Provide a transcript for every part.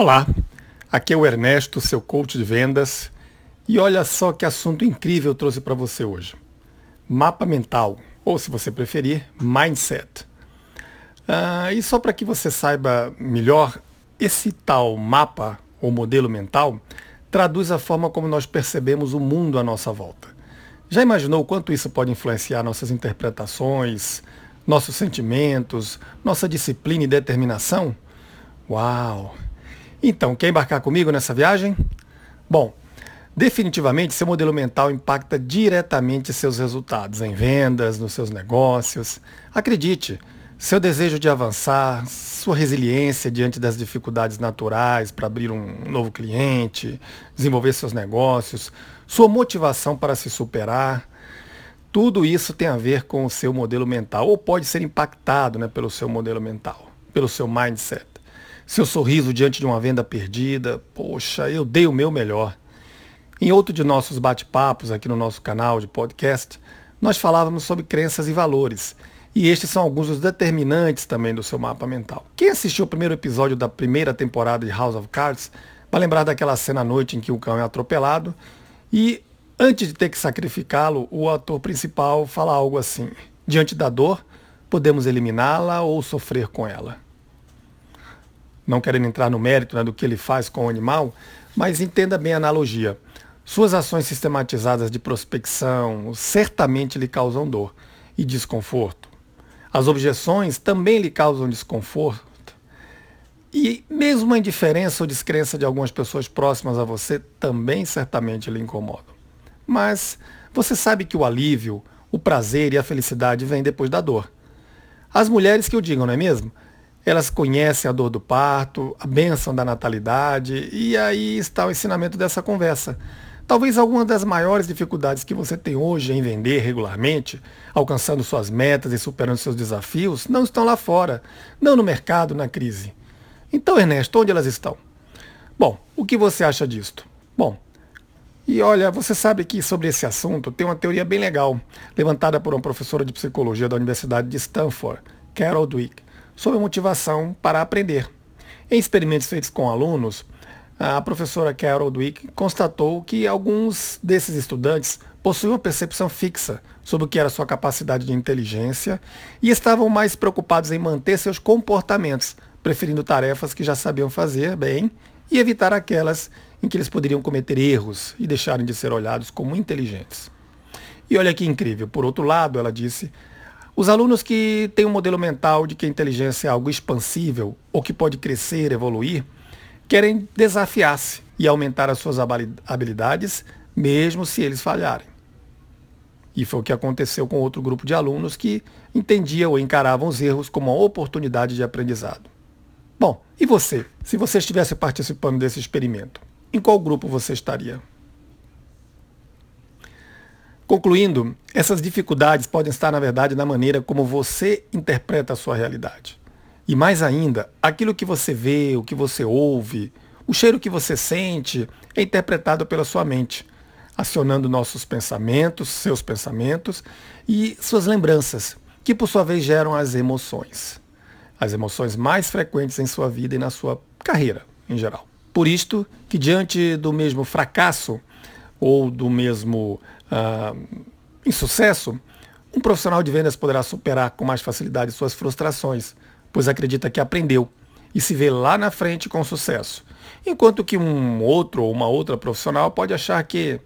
Olá, aqui é o Ernesto, seu coach de vendas, e olha só que assunto incrível eu trouxe para você hoje. Mapa mental, ou se você preferir, mindset. Ah, e só para que você saiba melhor, esse tal mapa ou modelo mental traduz a forma como nós percebemos o mundo à nossa volta. Já imaginou o quanto isso pode influenciar nossas interpretações, nossos sentimentos, nossa disciplina e determinação? Uau! Então, quer embarcar comigo nessa viagem? Bom, definitivamente seu modelo mental impacta diretamente seus resultados em vendas, nos seus negócios. Acredite, seu desejo de avançar, sua resiliência diante das dificuldades naturais para abrir um novo cliente, desenvolver seus negócios, sua motivação para se superar, tudo isso tem a ver com o seu modelo mental, ou pode ser impactado né, pelo seu modelo mental, pelo seu mindset seu sorriso diante de uma venda perdida. Poxa, eu dei o meu melhor. Em outro de nossos bate-papos aqui no nosso canal de podcast, nós falávamos sobre crenças e valores. E estes são alguns dos determinantes também do seu mapa mental. Quem assistiu o primeiro episódio da primeira temporada de House of Cards vai lembrar daquela cena à noite em que o cão é atropelado e, antes de ter que sacrificá-lo, o ator principal fala algo assim: Diante da dor, podemos eliminá-la ou sofrer com ela não querendo entrar no mérito né, do que ele faz com o animal, mas entenda bem a analogia. Suas ações sistematizadas de prospecção certamente lhe causam dor e desconforto. As objeções também lhe causam desconforto. E mesmo a indiferença ou descrença de algumas pessoas próximas a você também certamente lhe incomodam. Mas você sabe que o alívio, o prazer e a felicidade vêm depois da dor. As mulheres que o digam, não é mesmo? Elas conhecem a dor do parto, a bênção da natalidade, e aí está o ensinamento dessa conversa. Talvez alguma das maiores dificuldades que você tem hoje em vender regularmente, alcançando suas metas e superando seus desafios, não estão lá fora, não no mercado, na crise. Então, Ernesto, onde elas estão? Bom, o que você acha disto? Bom, e olha, você sabe que sobre esse assunto tem uma teoria bem legal, levantada por uma professora de psicologia da Universidade de Stanford, Carol Dweck sobre motivação para aprender. Em experimentos feitos com alunos, a professora Carol Dweck constatou que alguns desses estudantes possuíam uma percepção fixa sobre o que era sua capacidade de inteligência e estavam mais preocupados em manter seus comportamentos, preferindo tarefas que já sabiam fazer bem e evitar aquelas em que eles poderiam cometer erros e deixarem de ser olhados como inteligentes. E olha que incrível, por outro lado, ela disse, os alunos que têm um modelo mental de que a inteligência é algo expansível ou que pode crescer, evoluir, querem desafiar-se e aumentar as suas habilidades, mesmo se eles falharem. E foi o que aconteceu com outro grupo de alunos que entendia ou encaravam os erros como uma oportunidade de aprendizado. Bom, e você? Se você estivesse participando desse experimento, em qual grupo você estaria? Concluindo, essas dificuldades podem estar, na verdade, na maneira como você interpreta a sua realidade. E mais ainda, aquilo que você vê, o que você ouve, o cheiro que você sente é interpretado pela sua mente, acionando nossos pensamentos, seus pensamentos e suas lembranças, que por sua vez geram as emoções. As emoções mais frequentes em sua vida e na sua carreira em geral. Por isto que diante do mesmo fracasso ou do mesmo uh, insucesso, um profissional de vendas poderá superar com mais facilidade suas frustrações, pois acredita que aprendeu e se vê lá na frente com sucesso. Enquanto que um outro ou uma outra profissional pode achar que,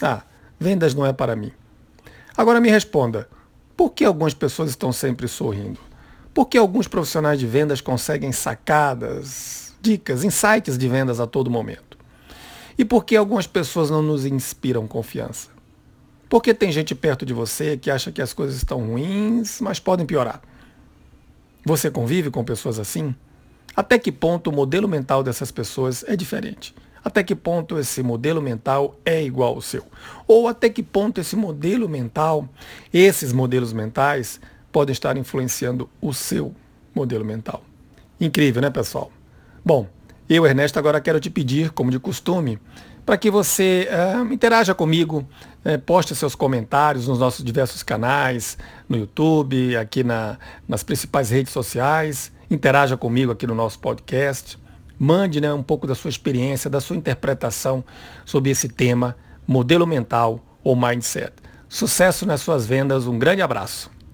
ah, vendas não é para mim. Agora me responda, por que algumas pessoas estão sempre sorrindo? Por que alguns profissionais de vendas conseguem sacadas, dicas, insights de vendas a todo momento? E por que algumas pessoas não nos inspiram confiança? Porque tem gente perto de você que acha que as coisas estão ruins, mas podem piorar. Você convive com pessoas assim? Até que ponto o modelo mental dessas pessoas é diferente? Até que ponto esse modelo mental é igual ao seu? Ou até que ponto esse modelo mental, esses modelos mentais, podem estar influenciando o seu modelo mental? Incrível, né, pessoal? Bom, eu, Ernesto, agora quero te pedir, como de costume, para que você uh, interaja comigo, uh, poste seus comentários nos nossos diversos canais, no YouTube, aqui na, nas principais redes sociais, interaja comigo aqui no nosso podcast. Mande né, um pouco da sua experiência, da sua interpretação sobre esse tema, modelo mental ou mindset. Sucesso nas suas vendas, um grande abraço.